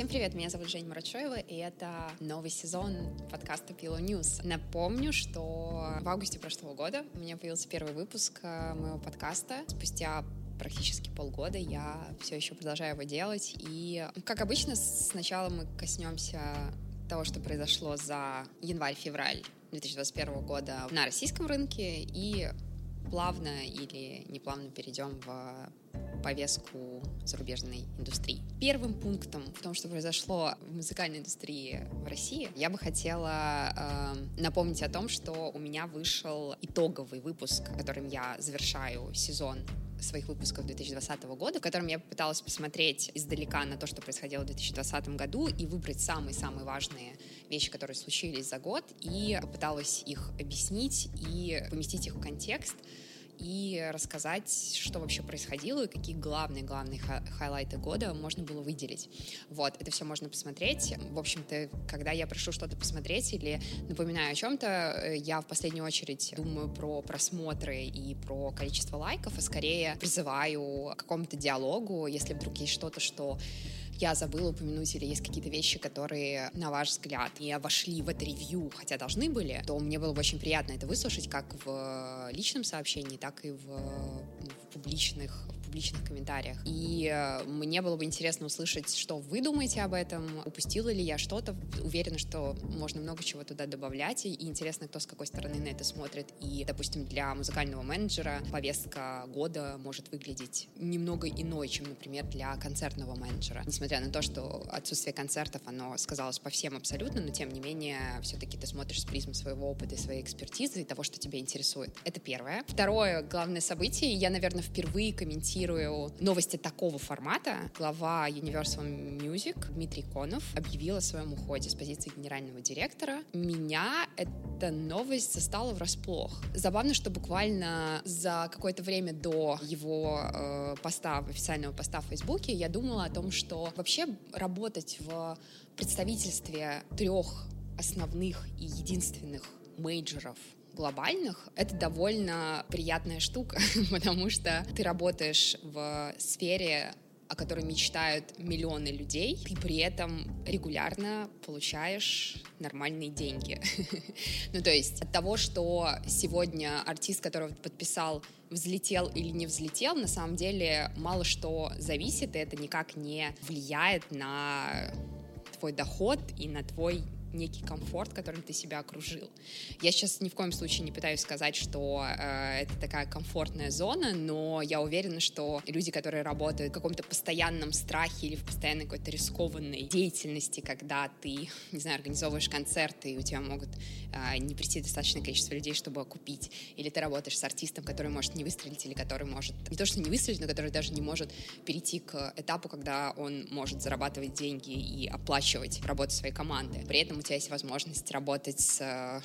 Всем привет, меня зовут Женя Мурачоева, и это новый сезон подкаста Pillow News. Напомню, что в августе прошлого года у меня появился первый выпуск э, моего подкаста. Спустя практически полгода я все еще продолжаю его делать. И, как обычно, сначала мы коснемся того, что произошло за январь-февраль 2021 года на российском рынке и плавно или неплавно перейдем в повестку зарубежной индустрии. Первым пунктом в том, что произошло в музыкальной индустрии в России, я бы хотела э, напомнить о том, что у меня вышел итоговый выпуск, которым я завершаю сезон своих выпусков 2020 года, в котором я попыталась посмотреть издалека на то, что происходило в 2020 году, и выбрать самые-самые важные вещи, которые случились за год, и попыталась их объяснить и поместить их в контекст, и рассказать, что вообще происходило и какие главные-главные хайлайты года можно было выделить. Вот, это все можно посмотреть. В общем-то, когда я прошу что-то посмотреть или напоминаю о чем-то, э, я в последнюю очередь думаю про просмотры и про количество лайков, а скорее призываю к какому-то диалогу, если вдруг есть что-то, что я забыла упомянуть или есть какие-то вещи, которые, на ваш взгляд, не вошли в это ревью, хотя должны были, то мне было бы очень приятно это выслушать как в личном сообщении, так и в, в публичных публичных комментариях. И э, мне было бы интересно услышать, что вы думаете об этом, упустила ли я что-то. Уверена, что можно много чего туда добавлять, и интересно, кто с какой стороны на это смотрит. И, допустим, для музыкального менеджера повестка года может выглядеть немного иной, чем, например, для концертного менеджера. Несмотря на то, что отсутствие концертов, оно сказалось по всем абсолютно, но тем не менее, все-таки ты смотришь с призмы своего опыта и своей экспертизы и того, что тебя интересует. Это первое. Второе главное событие, я, наверное, впервые комментирую комментирую новости такого формата, глава Universal Music Дмитрий Конов объявил о своем уходе с позиции генерального директора. Меня эта новость застала врасплох. Забавно, что буквально за какое-то время до его э, поста, официального поста в Фейсбуке, я думала о том, что вообще работать в представительстве трех основных и единственных мейджоров глобальных, это довольно приятная штука, потому что ты работаешь в сфере о которой мечтают миллионы людей, ты при этом регулярно получаешь нормальные деньги. ну, то есть от того, что сегодня артист, которого подписал, взлетел или не взлетел, на самом деле мало что зависит, и это никак не влияет на твой доход и на твой некий комфорт, которым ты себя окружил. Я сейчас ни в коем случае не пытаюсь сказать, что э, это такая комфортная зона, но я уверена, что люди, которые работают в каком-то постоянном страхе или в постоянной какой-то рискованной деятельности, когда ты, не знаю, организовываешь концерты, и у тебя могут э, не прийти достаточное количество людей, чтобы купить, или ты работаешь с артистом, который может не выстрелить, или который может, не то что не выстрелить, но который даже не может перейти к этапу, когда он может зарабатывать деньги и оплачивать работу своей команды. При этом у тебя есть возможность работать с э,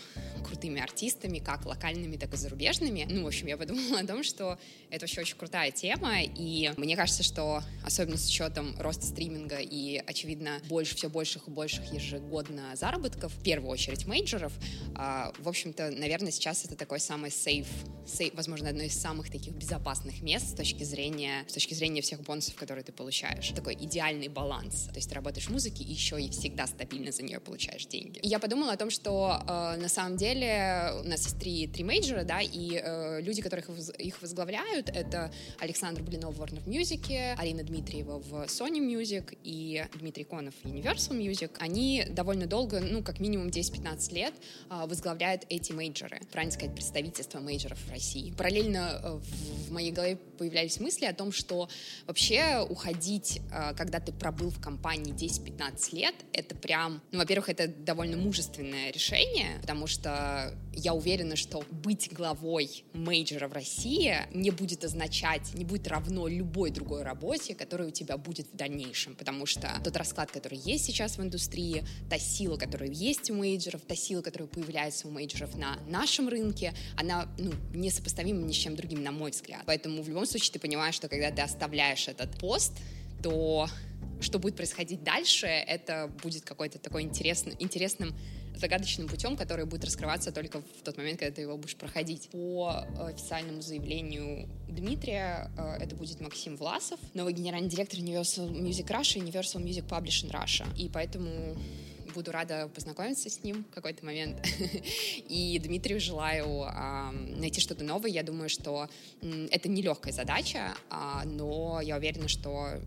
крутыми артистами, как локальными, так и зарубежными. Ну, в общем, я подумала о том, что это вообще очень крутая тема, и мне кажется, что особенно с учетом роста стриминга и, очевидно, больше, все больших и больших ежегодно заработков, в первую очередь мейджоров, э, в общем-то, наверное, сейчас это такой самый safe, safe, возможно, одно из самых таких безопасных мест с точки зрения, с точки зрения всех бонусов, которые ты получаешь. Такой идеальный баланс. То есть ты работаешь в музыке и еще и всегда стабильно за нее получаешь деньги. И я подумала о том, что э, на самом деле у нас есть три, три мейджора, да, и э, люди, которых их возглавляют, это Александр Блинов в Warner Music, Арина Дмитриева в Sony Music и Дмитрий Конов в Universal Music. Они довольно долго, ну, как минимум 10-15 лет э, возглавляют эти мейджоры, правильно сказать, представительство мейджоров в России. Параллельно э, в, в моей голове появлялись мысли о том, что вообще уходить, э, когда ты пробыл в компании 10-15 лет, это прям, ну, во-первых, это довольно мужественное решение, потому что я уверена, что быть главой мейджора в России не будет означать, не будет равно любой другой работе, которая у тебя будет в дальнейшем, потому что тот расклад, который есть сейчас в индустрии, та сила, которая есть у мейджоров, та сила, которая появляется у мейджоров на нашем рынке, она ну, несопоставима ни с чем другим, на мой взгляд. Поэтому в любом случае ты понимаешь, что когда ты оставляешь этот пост, то что будет происходить дальше, это будет какой-то такой интересный, интересным загадочным путем, который будет раскрываться только в тот момент, когда ты его будешь проходить. По официальному заявлению Дмитрия э, это будет Максим Власов, новый генеральный директор Universal Music Russia и Universal Music Publishing Russia. И поэтому буду рада познакомиться с ним в какой-то момент. И Дмитрию желаю найти что-то новое. Я думаю, что это нелегкая задача, а, но я уверена, что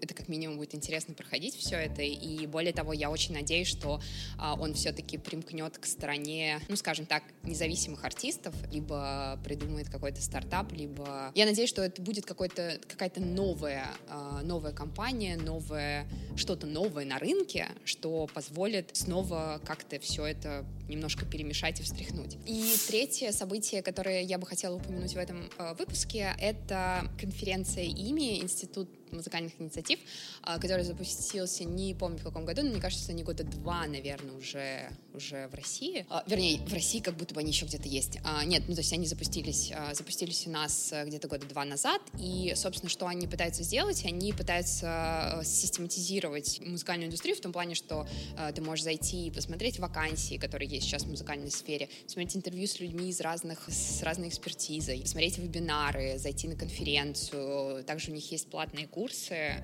это как минимум будет интересно проходить все это. И более того, я очень надеюсь, что а, он все-таки примкнет к стороне, ну, скажем так, независимых артистов, либо придумает какой-то стартап, либо... Я надеюсь, что это будет какой-то, какая-то новая, а, новая компания, новое, что-то новое на рынке, что позволит снова как-то все это немножко перемешать и встряхнуть. И третье событие, которое я бы хотела упомянуть в этом э, выпуске, это конференция ИМИ, Институт музыкальных инициатив, а, который запустился, не помню в каком году, но мне кажется, они года два, наверное, уже, уже в России. А, вернее, в России как будто бы они еще где-то есть. А, нет, ну то есть они запустились, запустились у нас э, где-то года два назад, и, собственно, что они пытаются сделать? Они пытаются э, систематизировать музыкальную индустрию в том плане, что э, ты можешь зайти и посмотреть вакансии, которые есть сейчас в музыкальной сфере, смотреть интервью с людьми из разных, с разной экспертизой, смотреть вебинары, зайти на конференцию. Также у них есть платные курсы,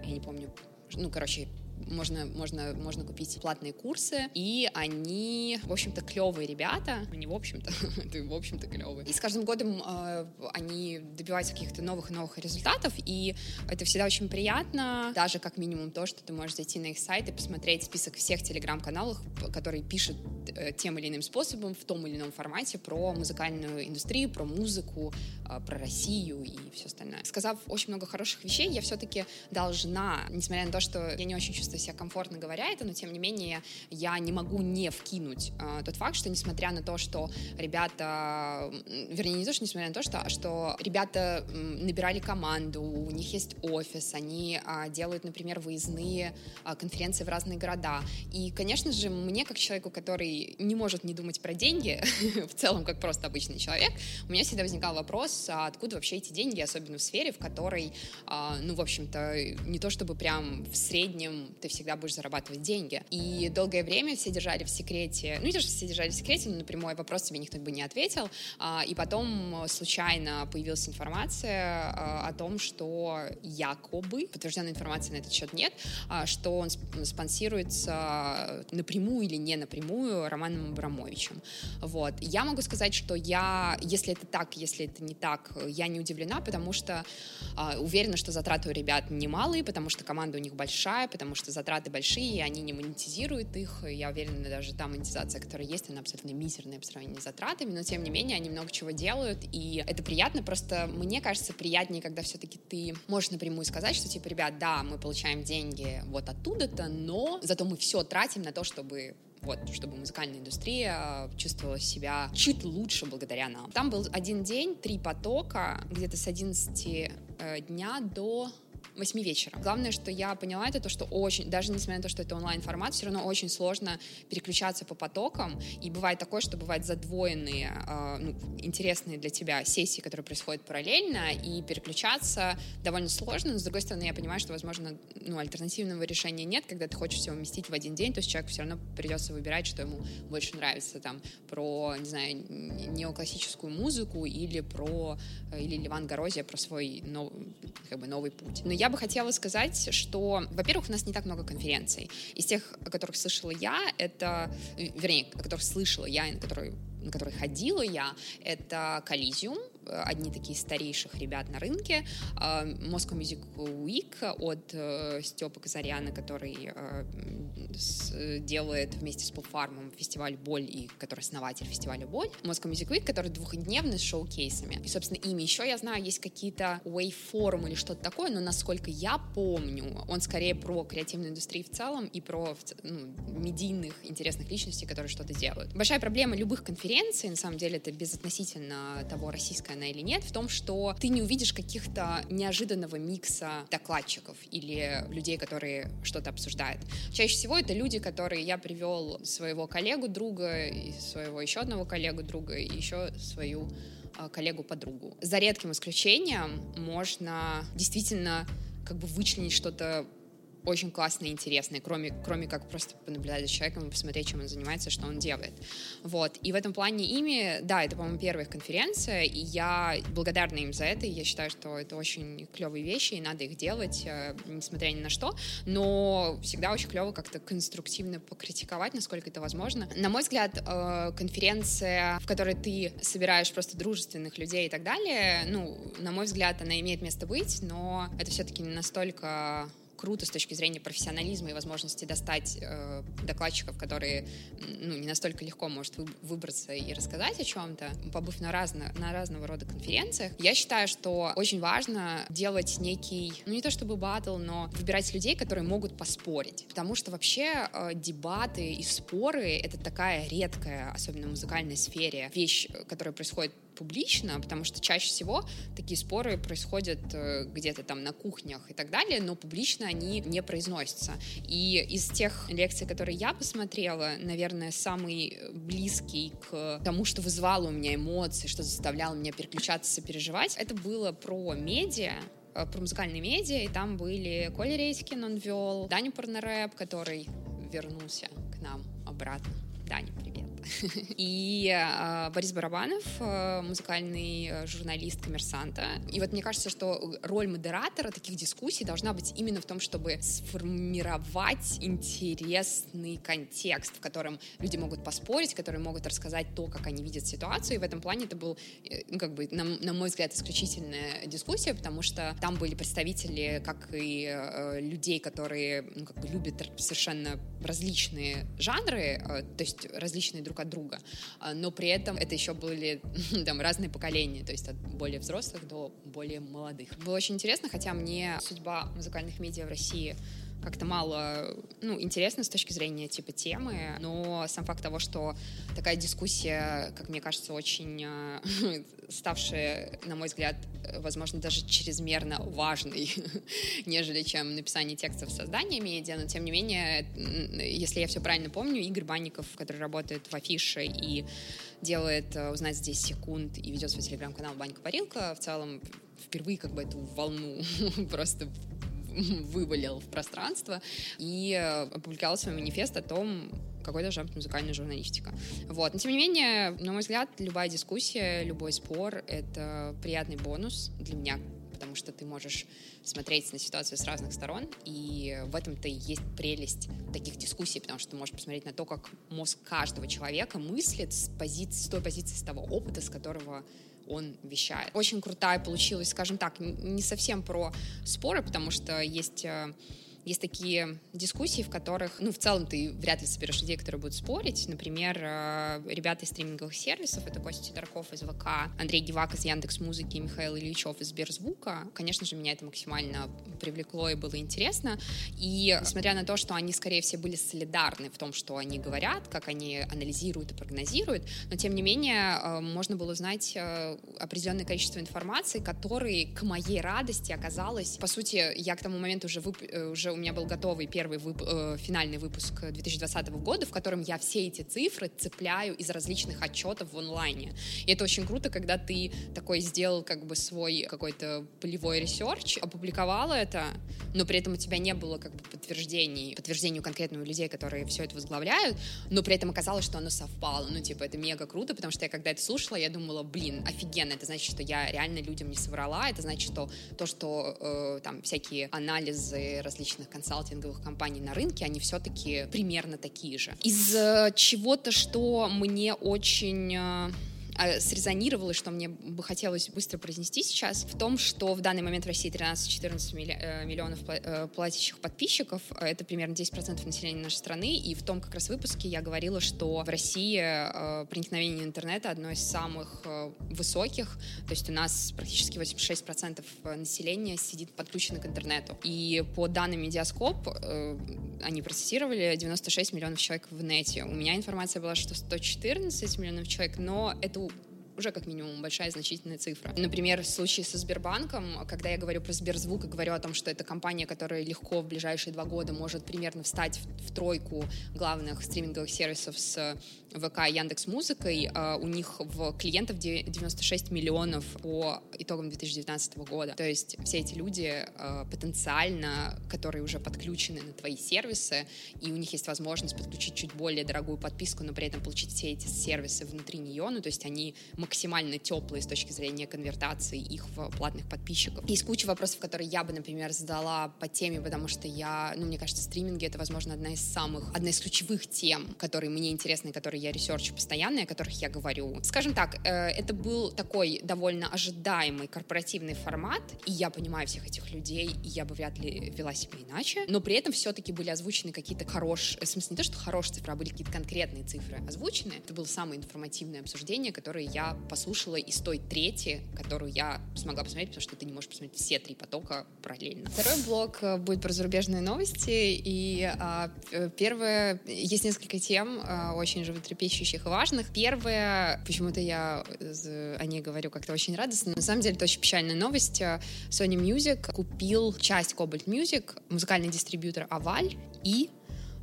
я не помню, ну, короче, можно, можно, можно купить платные курсы, и они, в общем-то, клевые ребята, не в общем-то, ты в общем-то клевые. И с каждым годом э, они добиваются каких-то новых и новых результатов, и это всегда очень приятно, даже как минимум то, что ты можешь зайти на их сайт и посмотреть список всех телеграм-каналов, которые пишут э, тем или иным способом, в том или ином формате про музыкальную индустрию, про музыку, э, про Россию и все остальное. Сказав очень много хороших вещей, я все-таки должна, несмотря на то, что я не очень чувствую себя комфортно говоря это, но тем не менее я не могу не вкинуть э, тот факт, что несмотря на то, что ребята, вернее не то, что несмотря на то, что, а что ребята набирали команду, у них есть офис, они э, делают, например, выездные э, конференции в разные города. И, конечно же, мне как человеку, который не может не думать про деньги, в целом как просто обычный человек, у меня всегда возникал вопрос, а откуда вообще эти деньги, особенно в сфере, в которой, э, ну, в общем-то, не то чтобы прям в среднем ты всегда будешь зарабатывать деньги. И долгое время все держали в секрете, ну не то, все держали в секрете, но на прямой вопрос тебе никто бы не ответил. А, и потом случайно появилась информация а, о том, что якобы, подтвержденной информации на этот счет нет, а, что он спонсируется напрямую или не напрямую Романом Абрамовичем. Вот. Я могу сказать, что я, если это так, если это не так, я не удивлена, потому что уверена, что затраты у ребят немалые, потому что команда у них большая, потому что затраты большие, они не монетизируют их. Я уверена, даже та монетизация, которая есть, она абсолютно мизерная по сравнению с затратами, но тем не менее они много чего делают, и это приятно. Просто мне кажется приятнее, когда все-таки ты можешь напрямую сказать, что типа, ребят, да, мы получаем деньги вот оттуда-то, но зато мы все тратим на то, чтобы вот, чтобы музыкальная индустрия чувствовала себя чуть лучше благодаря нам. Там был один день, три потока, где-то с 11 э, дня до 8 вечера. Главное, что я поняла, это то, что очень, даже несмотря на то, что это онлайн-формат, все равно очень сложно переключаться по потокам. И бывает такое, что бывают задвоенные, э, ну, интересные для тебя сессии, которые происходят параллельно, и переключаться довольно сложно. Но, с другой стороны, я понимаю, что, возможно, ну, альтернативного решения нет, когда ты хочешь все уместить в один день, то есть человеку все равно придется выбирать, что ему больше нравится, там, про, не знаю, неоклассическую музыку или про, э, или Ливан Горозия про свой нов, как бы новый путь. Но я я бы хотела сказать, что, во-первых, у нас не так много конференций. Из тех, о которых слышала я, это, вернее, о которых слышала я, на которые на которые ходила я, это Коллизиум, одни такие старейших ребят на рынке. А, Moscow Music Week от э, Степа Казаряна, который э, делает вместе с Полфармом фестиваль «Боль» и который основатель фестиваля «Боль». Moscow Music Week, который двухдневный с шоу-кейсами. И, собственно, ими еще, я знаю, есть какие-то Waveform или что-то такое, но, насколько я помню, он скорее про креативную индустрию в целом и про ну, медийных интересных личностей, которые что-то делают. Большая проблема любых конференций, на самом деле, это безотносительно того, российская она или нет, в том, что ты не увидишь каких-то неожиданного микса докладчиков или людей, которые что-то обсуждают. Чаще всего это люди, которые я привел своего коллегу, друга, и своего еще одного коллегу, друга, и еще свою а, коллегу-подругу. За редким исключением можно действительно как бы вычленить что-то очень классные и интересные, кроме, кроме как просто понаблюдать за человеком и посмотреть, чем он занимается, что он делает. Вот. И в этом плане ими, да, это, по-моему, первая конференция, и я благодарна им за это, и я считаю, что это очень клевые вещи, и надо их делать, э, несмотря ни на что, но всегда очень клево как-то конструктивно покритиковать, насколько это возможно. На мой взгляд, э, конференция, в которой ты собираешь просто дружественных людей и так далее, ну, на мой взгляд, она имеет место быть, но это все-таки не настолько круто с точки зрения профессионализма и возможности достать э, докладчиков, которые ну, не настолько легко может выбраться и рассказать о чем-то, побыв на, разно, на разного рода конференциях. Я считаю, что очень важно делать некий, ну не то чтобы батл, но выбирать людей, которые могут поспорить. Потому что вообще э, дебаты и споры — это такая редкая, особенно в музыкальной сфере, вещь, которая происходит публично, потому что чаще всего такие споры происходят э, где-то там на кухнях и так далее, но публично они не произносятся. И из тех лекций, которые я посмотрела, наверное, самый близкий к тому, что вызывало у меня эмоции, что заставляло меня переключаться, сопереживать, это было про медиа, э, про музыкальные медиа, и там были Коля Редькин, он вел, Даня Порнорэп, который вернулся к нам обратно. Даня, привет. и э, Борис Барабанов, э, музыкальный э, журналист коммерсанта. И вот мне кажется, что роль модератора таких дискуссий должна быть именно в том, чтобы сформировать интересный контекст, в котором люди могут поспорить, которые могут рассказать то, как они видят ситуацию. И в этом плане это был, ну, как бы, на, на мой взгляд, исключительная дискуссия, потому что там были представители как и э, людей, которые ну, как бы любят совершенно различные жанры, э, то есть различные друг друг от друга, а, но при этом это еще были там разные поколения, то есть от более взрослых до более молодых. Было очень интересно, хотя мне судьба музыкальных медиа в России как-то мало, ну, интересно с точки зрения типа темы, но сам факт того, что такая дискуссия, как мне кажется, очень э, ставшая, на мой взгляд, возможно, даже чрезмерно важной, нежели чем написание текстов, создание медиа, но тем не менее, если я все правильно помню, Игорь Банников, который работает в Афише и делает э, «Узнать здесь секунд» и ведет свой телеграм-канал «Банька Парилка», в целом впервые как бы эту волну просто вывалил в пространство и э, опубликовал свой манифест о том, какой должна быть музыкальная журналистика. Вот. Но, тем не менее, на мой взгляд, любая дискуссия, любой спор — это приятный бонус для меня, потому что ты можешь смотреть на ситуацию с разных сторон, и в этом-то и есть прелесть таких дискуссий, потому что ты можешь посмотреть на то, как мозг каждого человека мыслит с, позиции, с той позиции, с того опыта, с которого он вещает. Очень крутая получилась, скажем так, не совсем про споры, потому что есть э, есть такие дискуссии, в которых, ну, в целом ты вряд ли соберешь людей, которые будут спорить. Например, э, ребята из стриминговых сервисов, это Костя Сидорков из ВК, Андрей Гевак из Яндекс Музыки Михаил Ильичев из Сберзвука. Конечно же, меня это максимально привлекло и было интересно. И несмотря на то, что они, скорее всего, были солидарны в том, что они говорят, как они анализируют и прогнозируют, но, тем не менее, э, можно было узнать э, определенное количество информации, которые, к моей радости, оказалось... По сути, я к тому моменту уже, вып... уже у меня был готовый первый вып э, финальный выпуск 2020 года, в котором я все эти цифры цепляю из различных отчетов в онлайне. И это очень круто, когда ты такой сделал как бы свой какой-то полевой research, опубликовал это, но при этом у тебя не было как бы подтверждений, у конкретных людей, которые все это возглавляют, но при этом оказалось, что оно совпало. Ну, типа, это мега круто, потому что я когда это слушала, я думала, блин, офигенно, это значит, что я реально людям не соврала, это значит, что то, что э, там всякие анализы различных различных консалтинговых компаний на рынке, они все-таки примерно такие же. Из э, чего-то, что мне очень э, срезонировало, что мне бы хотелось быстро произнести сейчас, в том, что в данный момент в России 13-14 э, миллионов э, платящих подписчиков, это примерно 10% населения нашей страны, и в том как раз выпуске я говорила, что в России э, проникновение интернета одно из самых высоких, то есть у нас практически 86% населения сидит подключено к интернету. И по данным Медиаскоп, они процессировали 96 миллионов человек в нете. У меня информация была, что 114 миллионов человек, но это уже как минимум большая значительная цифра. Например, в случае со Сбербанком, когда я говорю про Сберзвук и говорю о том, что это компания, которая легко в ближайшие два года может примерно встать в, в тройку главных стриминговых сервисов с ВК и Яндекс Музыкой, а, у них в клиентов 96 миллионов по итогам 2019 года. То есть все эти люди а, потенциально, которые уже подключены на твои сервисы, и у них есть возможность подключить чуть более дорогую подписку, но при этом получить все эти сервисы внутри нее, ну то есть они максимально теплые с точки зрения конвертации их в платных подписчиков. Есть куча вопросов, которые я бы, например, задала по теме, потому что я, ну мне кажется, стриминги это, возможно, одна из самых, одна из ключевых тем, которые мне интересны, которые я research у постоянно, о которых я говорю. Скажем так, э, это был такой довольно ожидаемый корпоративный формат, и я понимаю всех этих людей, и я бы вряд ли вела себя иначе, но при этом все-таки были озвучены какие-то хорошие, в смысле не то, что хорошие цифры, а были какие-то конкретные цифры озвучены. Это было самое информативное обсуждение, которое я послушала из той трети, которую я смогла посмотреть, потому что ты не можешь посмотреть все три потока параллельно. Второй блок э, будет про зарубежные новости, и а, первое, есть несколько тем, а, очень животрепещущих животрепещущих и важных. Первое, почему-то я о ней говорю как-то очень радостно, на самом деле это очень печальная новость. Sony Music купил часть Kobalt Music, музыкальный дистрибьютор AWAL и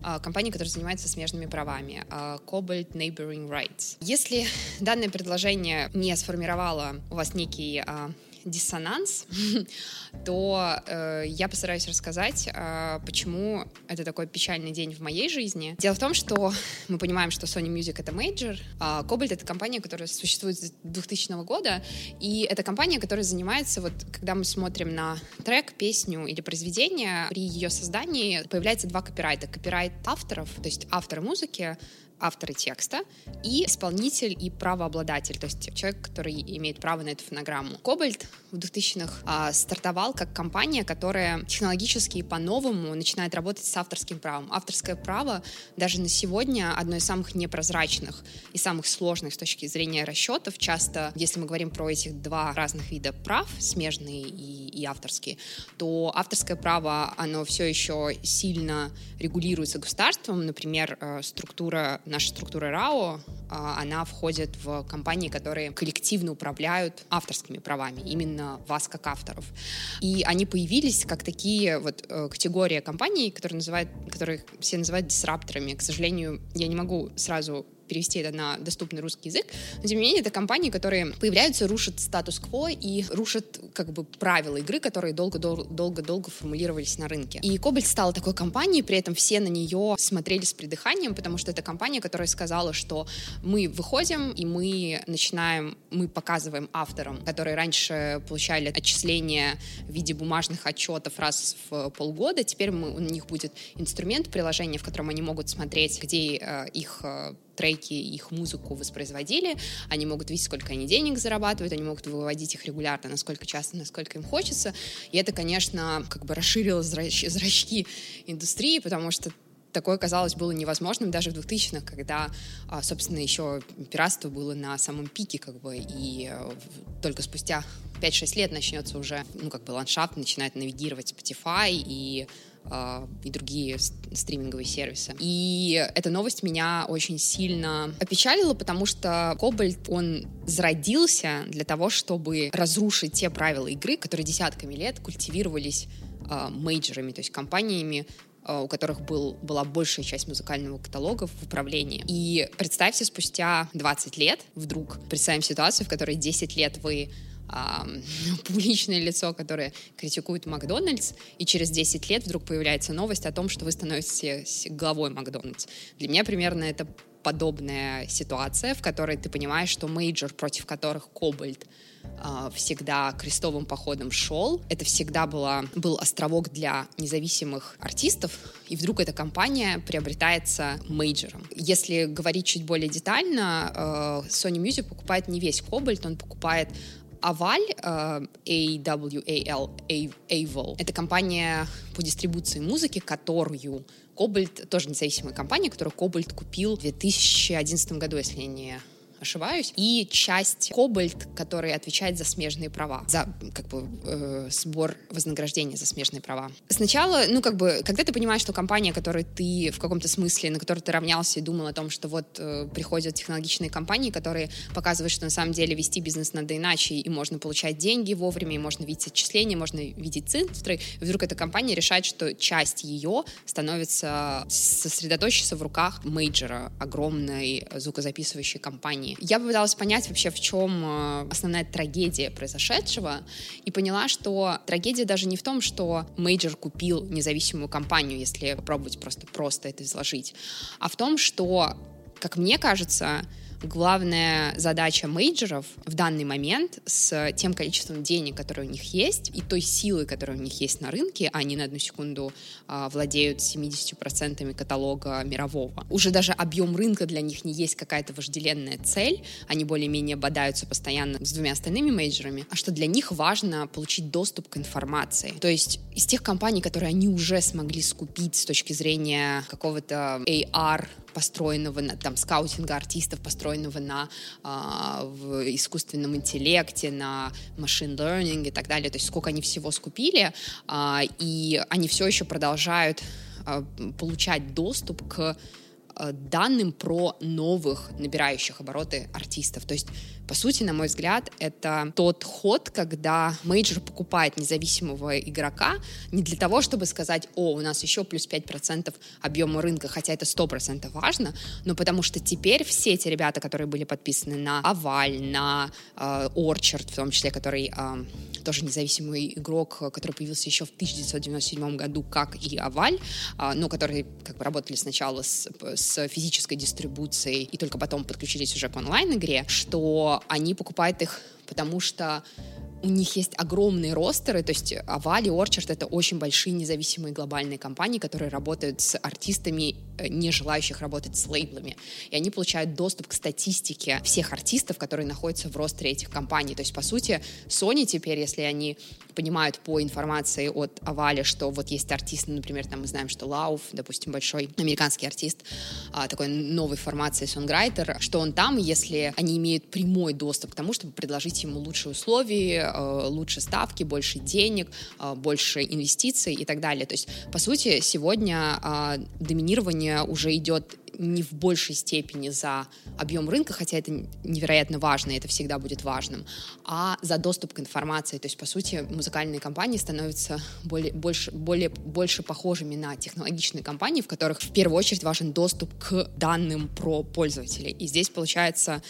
а, компания, которая занимается смежными правами, Kobalt Neighbouring Rights. Если данное предложение не сформировало у вас некий диссонанс, то э, я постараюсь рассказать, э, почему это такой печальный день в моей жизни. Дело в том, что мы понимаем, что Sony Music — это мейджор, а Kobalt — это компания, которая существует с 2000 года, и это компания, которая занимается, вот когда мы смотрим на трек, песню или произведение, при ее создании появляется два копирайта. Копирайт авторов, то есть авторы музыки, авторы текста и исполнитель и правообладатель, то есть человек, который имеет право на эту фонограмму. Кобальт в 2000-х а, стартовал как компания, которая технологически и по-новому начинает работать с авторским правом. Авторское право даже на сегодня одно из самых непрозрачных и самых сложных с точки зрения расчетов. Часто, если мы говорим про этих два разных вида прав, смежные и, и авторские, то авторское право, оно все еще сильно регулируется государством. Например, э, структура наша структура РАО, а, она входит в компании, которые коллективно управляют авторскими правами, именно вас как авторов. И они появились как такие вот э, категории компаний, которые называют, которые все называют дисрапторами. К сожалению, я не могу сразу перевести это на доступный русский язык. Но, тем не менее, это компании, которые появляются, рушат статус-кво и рушат как бы правила игры, которые долго-долго формулировались на рынке. И Кобальт стала такой компанией, при этом все на нее смотрели с придыханием, потому что это компания, которая сказала, что мы выходим и мы начинаем, мы показываем авторам, которые раньше получали отчисления в виде бумажных отчетов раз в полгода, теперь мы, у них будет инструмент, приложение, в котором они могут смотреть, где э, их э, треки, их музыку воспроизводили, они могут видеть, сколько они денег зарабатывают, они могут выводить их регулярно, насколько часто, насколько им хочется. И это, конечно, как бы расширило зрач зрачки индустрии, потому что такое, казалось, было невозможным даже в 2000-х, когда, а, собственно, еще пиратство было на самом пике, как бы, и э, только спустя 5-6 лет начнется уже, ну, как бы, ландшафт начинает навигировать Spotify, и а, и другие стриминговые сервисы. И эта новость меня очень сильно опечалила, потому что Кобальт, он зародился для того, чтобы разрушить те правила игры, которые десятками лет культивировались э, мейджорами, то есть компаниями, а, у которых был, была большая часть музыкального каталога в управлении. И представьте, спустя 20 лет вдруг представим ситуацию, в которой 10 лет вы публичное лицо, которое критикует Макдональдс, и через 10 лет вдруг появляется новость о том, что вы становитесь главой Макдональдс. Для меня примерно это подобная ситуация, в которой ты понимаешь, что мейджор, против которых Kobalt а, всегда крестовым походом шел. Это всегда была, был островок для независимых артистов, и вдруг эта компания приобретается мейджором. Если говорить чуть более детально, а, Sony Music покупает не весь Кобальт, он покупает Uh, A-W-A-L, Aval, это компания по дистрибуции музыки, которую Кобальт, тоже независимая компания, которую Кобальт купил в 2011 году, если я не ошибаюсь, и часть Кобальт, который отвечает за смежные права, за как бы э, сбор вознаграждения за смежные права. Сначала, ну как бы, когда ты понимаешь, что компания, которой ты в каком-то смысле, на которой ты равнялся и думал о том, что вот э, приходят технологичные компании, которые показывают, что на самом деле вести бизнес надо иначе, и можно получать деньги вовремя, и можно видеть отчисления, можно видеть цифры, и вдруг эта компания решает, что часть ее становится сосредоточиться в руках мейджора, огромной звукозаписывающей компании. Я попыталась понять вообще, в чем э, основная трагедия произошедшего, и поняла, что трагедия даже не в том, что мейджор купил независимую компанию, если попробовать просто просто это изложить, а в том, что, как мне кажется, главная задача мейджеров в данный момент с тем количеством денег, которые у них есть, и той силой, которая у них есть на рынке, а они на одну секунду а, владеют 70% каталога мирового. Уже даже объем рынка для них не есть какая-то вожделенная цель, они более-менее бодаются постоянно с двумя остальными мейджерами, а что для них важно получить доступ к информации. То есть из тех компаний, которые они уже смогли скупить с точки зрения какого-то A&R построенного на там скаутинга артистов, построенного на э, в искусственном интеллекте, на machine learning и так далее. То есть сколько они всего скупили, э, и они все еще продолжают э, получать доступ к данным про новых набирающих обороты артистов. То есть по сути, на мой взгляд, это тот ход, когда мейджор покупает независимого игрока не для того, чтобы сказать, о, у нас еще плюс 5% объема рынка, хотя это 100% важно, но потому что теперь все эти ребята, которые были подписаны на Аваль, на э, Orchard, в том числе, который э, тоже независимый игрок, который появился еще в 1997 году, как и Аваль, э, но которые как бы работали сначала с физической дистрибуцией и только потом подключились уже к онлайн-игре, что они покупают их, потому что у них есть огромные ростеры, то есть Авали, Орчард — это очень большие независимые глобальные компании, которые работают с артистами, э, не желающих работать с лейблами. И они получают доступ к статистике всех артистов, которые находятся в ростере этих компаний. То есть, по сути, Sony теперь, если они понимают по информации от Авали, что вот есть артист, ну, например, там мы знаем, что Лауф, допустим, большой американский артист, а, такой новой формации сонграйтер, что он там, если они имеют прямой доступ к тому, чтобы предложить ему лучшие условия, э, лучше ставки, больше денег, э, больше инвестиций и так далее. То есть, по сути, сегодня а, доминирование уже идет не в большей степени за объем рынка, хотя это невероятно важно, и это всегда будет важным, а за доступ к информации. То есть, по сути, музыкальные компании становятся более, больше, более, больше похожими на технологичные компании, в которых в первую очередь важен доступ к данным про пользователей. И здесь, получается,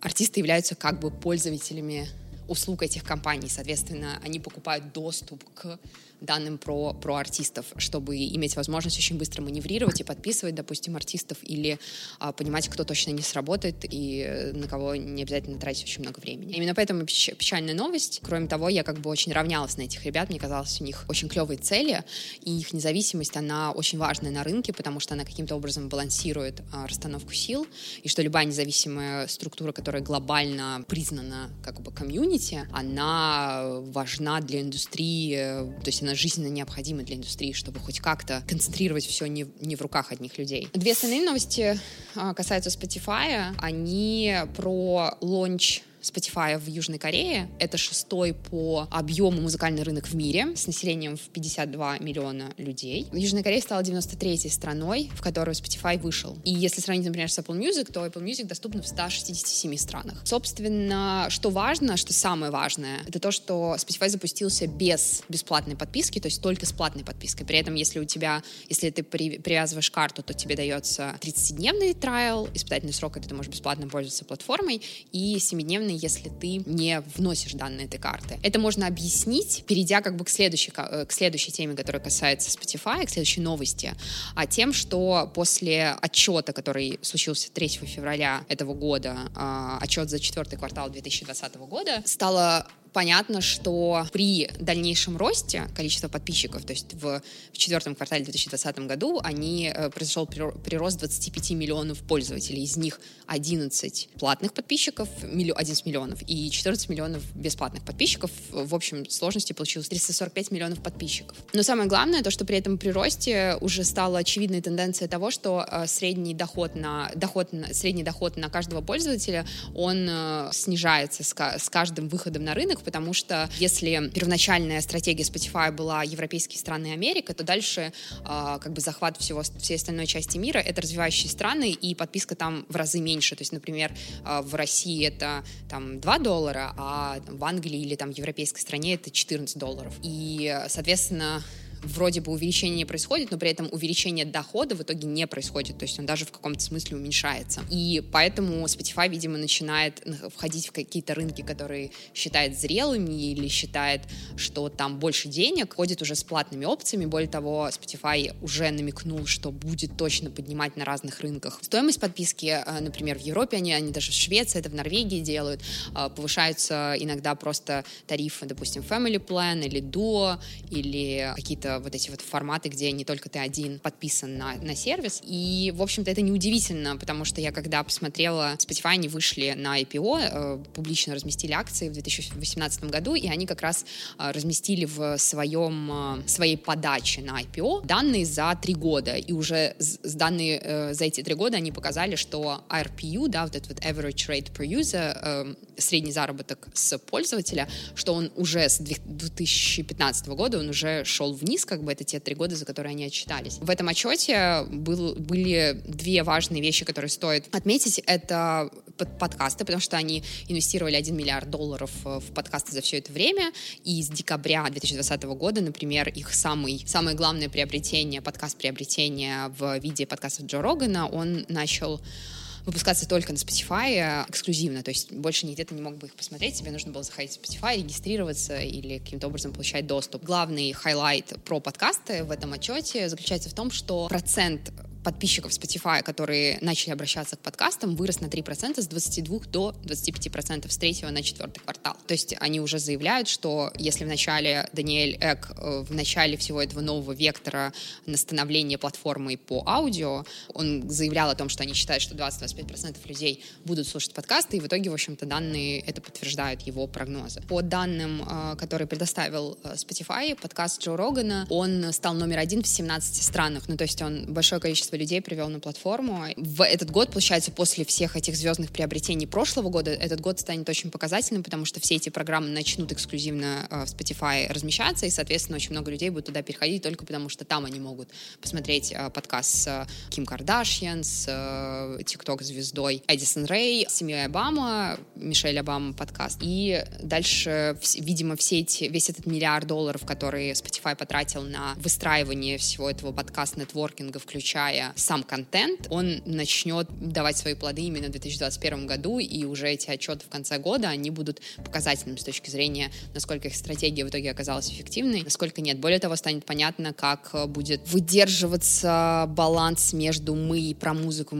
артисты являются как бы пользователями услуг этих компаний. Соответственно, они покупают доступ к данным про, про артистов, чтобы иметь возможность очень быстро маневрировать и подписывать, допустим, артистов или а, понимать, кто точно не сработает и э, на кого не обязательно тратить очень много времени. Именно поэтому печальная новость. Кроме того, я как бы очень равнялась на этих ребят, мне казалось, у них очень клевые цели, и их независимость, она очень важная на рынке, потому что она каким-то образом балансирует а, расстановку сил, и что любая независимая структура, которая глобально признана как бы комьюнити, она важна для индустрии, э, то есть жизненно необходима для индустрии, чтобы хоть как-то концентрировать все не, не в руках одних людей. Две остальные новости а, касаются Spotify. Они про лонч Spotify в Южной Корее. Это шестой по объему музыкальный рынок в мире с населением в 52 миллиона людей. Южная Корея стала 93-й страной, в которую Spotify вышел. И если сравнить, например, с Apple Music, то Apple Music доступна в 167 странах. Собственно, что важно, что самое важное, это то, что Spotify запустился без бесплатной подписки, то есть только с платной подпиской. При этом, если у тебя, если ты при, привязываешь карту, то тебе дается 30-дневный трайл, испытательный срок, это ты можешь бесплатно пользоваться платформой, и 7-дневный если ты не вносишь данные этой карты. Это можно объяснить, перейдя как бы к следующей, э, к следующей теме, которая касается Spotify, к следующей новости, а тем, что после отчета, который случился 3 февраля этого года, а, отчет за четвертый квартал 2020 года, стало понятно, что при дальнейшем росте количества подписчиков, то есть в, в четвертом квартале 2020 году, они, э, произошел прирост 25 миллионов пользователей, из них 11 платных подписчиков, 11 миллионов, и 14 миллионов бесплатных подписчиков. В общем сложности получилось 345 миллионов подписчиков. Но самое главное, то, что при этом приросте уже стала очевидной тенденция того, что э, средний доход на, доход на, средний доход на каждого пользователя, он э, снижается с, с каждым выходом на рынок, потому что если первоначальная стратегия Spotify была европейские страны и Америка, то дальше э, как бы захват всего, всей остальной части мира — это развивающие страны, и подписка там в разы меньше. То есть, например, э, в России это там 2 доллара, а в Англии или там в европейской стране это 14 долларов. И, соответственно, вроде бы увеличение происходит, но при этом увеличение дохода в итоге не происходит, то есть он даже в каком-то смысле уменьшается. И поэтому Spotify, видимо, начинает входить в какие-то рынки, которые считает зрелыми или считает, что там больше денег, ходит уже с платными опциями. Более того, Spotify уже намекнул, что будет точно поднимать на разных рынках стоимость подписки, э, например, в Европе они, они даже в Швеции, это в Норвегии делают, э, повышаются иногда просто тарифы, допустим, Family Plan или Duo, или какие-то вот эти вот форматы, где не только ты один подписан на, на сервис. И, в общем-то, это неудивительно, потому что я когда посмотрела, Spotify, они вышли на IPO, э, публично разместили акции в 2018 году, и они как раз э, разместили в своем, э, своей подаче на IPO данные за три года. И уже с данные э, за эти три года они показали, что RPU, да, вот этот вот average rate per user, э, средний заработок с пользователя, что он уже с 2015 года, он уже шел вниз, вниз, как бы это те три года, за которые они отчитались. В этом отчете был, были две важные вещи, которые стоит отметить. Это подкасты, потому что они инвестировали 1 миллиард долларов э, в подкасты за все это время, и с декабря 2020 года, например, их самый, самое главное приобретение, подкаст приобретения в виде подкастов Джо Рогана, он начал выпускаться только на Spotify э, эксклюзивно, то есть больше нигде ты не мог бы их посмотреть, тебе нужно было заходить в Spotify, регистрироваться или каким-то образом получать доступ. Главный хайлайт про подкасты в этом отчете заключается в том, что процент подписчиков Spotify, которые начали обращаться к подкастам, вырос на 3% с 22 до 25% с третьего на четвертый квартал. То есть они уже заявляют, что если в начале Даниэль Эк э, в начале всего этого нового вектора на становление платформы по аудио, он заявлял о том, что они считают, что 20-25% людей будут слушать подкасты, и в итоге, в общем-то, данные это подтверждают его прогнозы. По данным, э, которые предоставил э, Spotify, подкаст Джо Рогана, он стал номер один в 17 странах, ну то есть он большое количество людей привел на платформу. В этот год, получается, после всех этих звездных приобретений прошлого года, этот год станет очень показательным, потому что все эти программы начнут эксклюзивно э, в Spotify размещаться, и, соответственно, очень много людей будут туда переходить только потому, что там они могут посмотреть э, подкаст с э, Ким Кардашьян, с ТикТок-звездой Эдисон Рэй, с семьей Обама, Мишель Обама подкаст. И дальше, видимо, все эти, весь этот миллиард долларов, который Spotify потратил на выстраивание всего этого подкаст-нетворкинга, включая развивая сам контент, он начнет давать свои плоды именно в 2021 году, и уже эти отчеты в конце года, они будут показательным с точки зрения, насколько их стратегия в итоге оказалась эффективной, насколько нет. Более того, станет понятно, как будет выдерживаться баланс между мы и про музыку,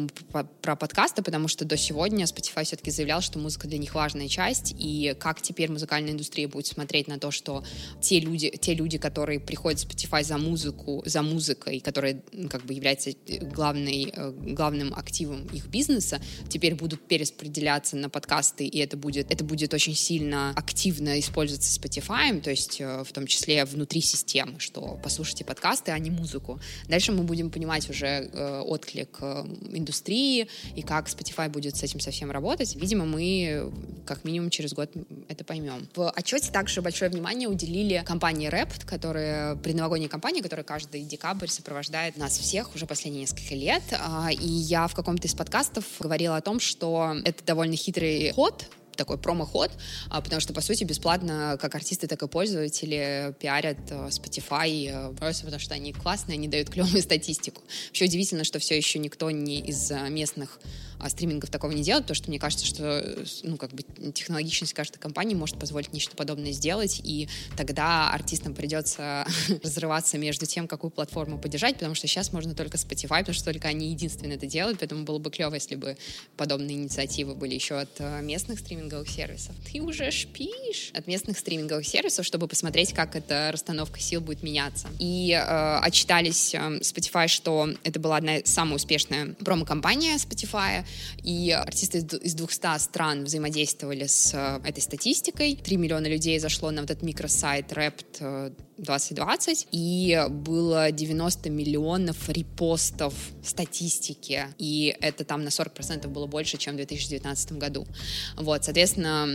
про подкасты, потому что до сегодня Spotify все-таки заявлял, что музыка для них важная часть, и как теперь музыкальная индустрия будет смотреть на то, что те люди, те люди, которые приходят в Spotify за музыку, за музыкой, которая как бы является главный, э, главным активом их бизнеса, теперь будут перераспределяться на подкасты, и это будет, это будет очень сильно активно использоваться Spotify, то есть э, в том числе внутри системы, что послушайте подкасты, а не музыку. Дальше мы будем понимать уже э, отклик индустрии и как Spotify будет с этим совсем работать. Видимо, мы как минимум через год это поймем. В отчете также большое внимание уделили компании Rapt, которая предновогодняя компания, которая каждый декабрь сопровождает нас всех уже последние несколько лет, а, и я в каком-то из подкастов говорила о том, что это довольно хитрый ход, такой промо-ход, а, потому что, по сути, бесплатно как артисты, так и пользователи пиарят а, Spotify просто потому, что они классные, они дают клевую статистику. Вообще удивительно, что все еще никто не из местных а, стримингов такого не делают, потому что мне кажется, что ну, как бы технологичность каждой компании может позволить нечто подобное сделать, и тогда артистам придется разрываться между тем, какую платформу поддержать, потому что сейчас можно только Spotify, потому что только они единственные это делают, поэтому было бы клево, если бы подобные инициативы были еще от э, местных стриминговых сервисов. Ты уже шпишь от местных стриминговых сервисов, чтобы посмотреть, как эта расстановка сил будет меняться. И э, отчитались э, Spotify, что это была одна самая успешная промо-компания Spotify, и артисты из 200 стран взаимодействовали с э, этой статистикой. 3 миллиона людей зашло на вот этот микросайт Rapt 2020, и было 90 миллионов репостов статистики, и это там на 40% было больше, чем в 2019 году. Вот, соответственно,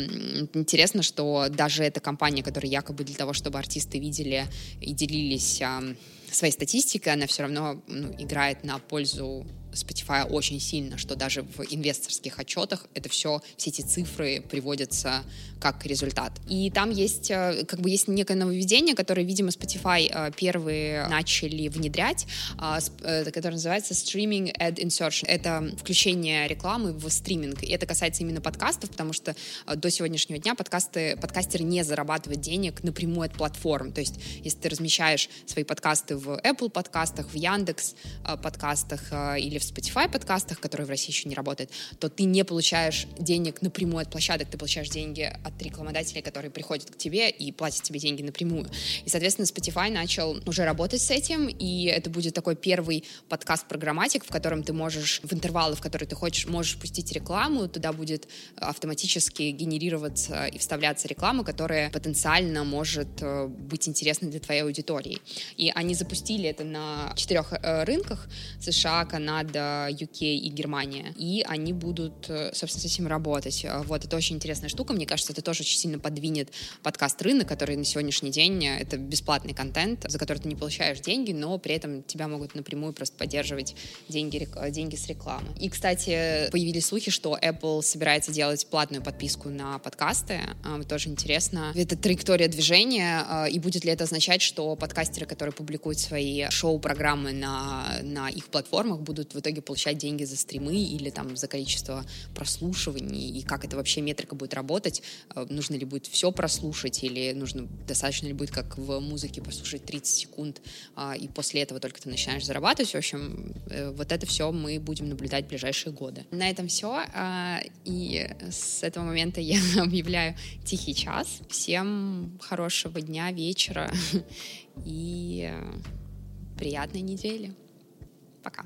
интересно, что даже эта компания, которая якобы для того, чтобы артисты видели и делились своей статистикой, она все равно ну, играет на пользу Spotify очень сильно, что даже в инвесторских отчетах это все, все эти цифры приводятся как результат. И там есть, э, как бы есть некое нововведение, которое, видимо, Spotify э, первые начали внедрять, а, э, которое называется Streaming Ad Insertion. Это включение рекламы в стриминг. И это касается именно подкастов, потому что до сегодняшнего дня подкасты, подкастеры не зарабатывают денег напрямую от платформ. То есть, если ты размещаешь свои подкасты в Apple подкастах, в Яндекс подкастах или в Spotify подкастах, которые в России еще не работают, то ты не получаешь денег напрямую от площадок, ты получаешь деньги от рекламодателей, которые приходят к тебе и платят тебе деньги напрямую. И, соответственно, Spotify начал уже работать с этим, и это будет такой первый подкаст-программатик, в котором ты можешь в интервалы, в которые ты хочешь, можешь пустить рекламу, туда будет автоматически генерироваться и вставляться реклама, которая потенциально может э, быть интересной для твоей аудитории. И они запустили это на четырех э, рынках США, Канада, UK и Германия. И они будут, э, собственно, с этим работать. Вот, это очень интересная штука. Мне кажется, это тоже очень сильно подвинет подкаст рынок, который на сегодняшний день э, это бесплатный контент, за который ты не получаешь деньги, но при этом тебя могут напрямую просто поддерживать деньги, э, деньги с рекламы. И, кстати, появились слухи, что Apple собирается делать платную подписку на подкасты. Тоже интересно. Это траектория движения, и будет ли это означать, что подкастеры, которые публикуют свои шоу-программы на, на их платформах, будут в итоге получать деньги за стримы или там за количество прослушиваний, и как это вообще метрика будет работать, Э, нужно ли будет все прослушать, или нужно достаточно ли будет, как в музыке, послушать 30 секунд, а, и после этого только ты начинаешь зарабатывать. В общем, э, вот это все мы будем наблюдать в ближайшие годы. На этом все, а, и с этого момента я объявляю тихий час. Всем хорошего дня, вечера и приятной недели. Пока.